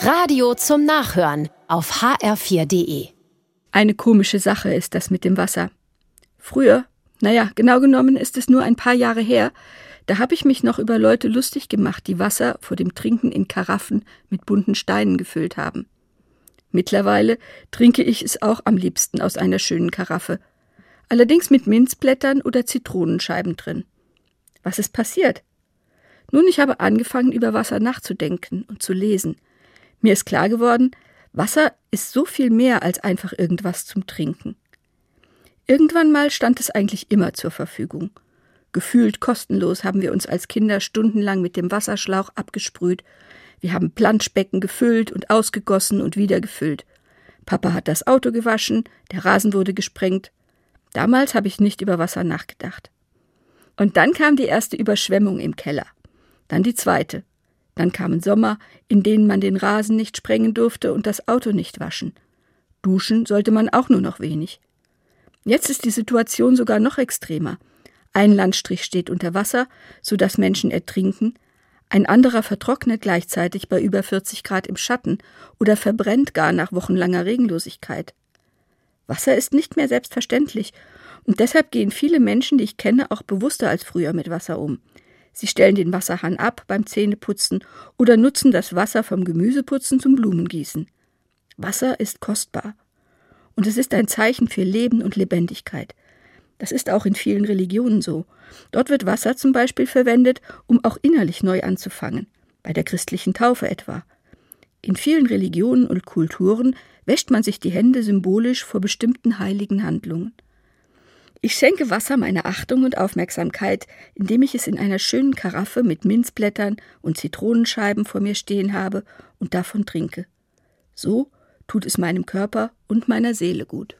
Radio zum Nachhören auf hr4.de. Eine komische Sache ist das mit dem Wasser. Früher, naja, genau genommen ist es nur ein paar Jahre her, da habe ich mich noch über Leute lustig gemacht, die Wasser vor dem Trinken in Karaffen mit bunten Steinen gefüllt haben. Mittlerweile trinke ich es auch am liebsten aus einer schönen Karaffe, allerdings mit Minzblättern oder Zitronenscheiben drin. Was ist passiert? Nun, ich habe angefangen, über Wasser nachzudenken und zu lesen. Mir ist klar geworden, Wasser ist so viel mehr als einfach irgendwas zum Trinken. Irgendwann mal stand es eigentlich immer zur Verfügung. Gefühlt kostenlos haben wir uns als Kinder stundenlang mit dem Wasserschlauch abgesprüht. Wir haben Planschbecken gefüllt und ausgegossen und wieder gefüllt. Papa hat das Auto gewaschen, der Rasen wurde gesprengt. Damals habe ich nicht über Wasser nachgedacht. Und dann kam die erste Überschwemmung im Keller. Dann die zweite. Dann kamen Sommer, in denen man den Rasen nicht sprengen durfte und das Auto nicht waschen. Duschen sollte man auch nur noch wenig. Jetzt ist die Situation sogar noch extremer. Ein Landstrich steht unter Wasser, so dass Menschen ertrinken, ein anderer vertrocknet gleichzeitig bei über 40 Grad im Schatten oder verbrennt gar nach wochenlanger Regenlosigkeit. Wasser ist nicht mehr selbstverständlich, und deshalb gehen viele Menschen, die ich kenne, auch bewusster als früher mit Wasser um. Sie stellen den Wasserhahn ab beim Zähneputzen oder nutzen das Wasser vom Gemüseputzen zum Blumengießen. Wasser ist kostbar. Und es ist ein Zeichen für Leben und Lebendigkeit. Das ist auch in vielen Religionen so. Dort wird Wasser zum Beispiel verwendet, um auch innerlich neu anzufangen, bei der christlichen Taufe etwa. In vielen Religionen und Kulturen wäscht man sich die Hände symbolisch vor bestimmten heiligen Handlungen. Ich schenke Wasser meine Achtung und Aufmerksamkeit, indem ich es in einer schönen Karaffe mit Minzblättern und Zitronenscheiben vor mir stehen habe und davon trinke. So tut es meinem Körper und meiner Seele gut.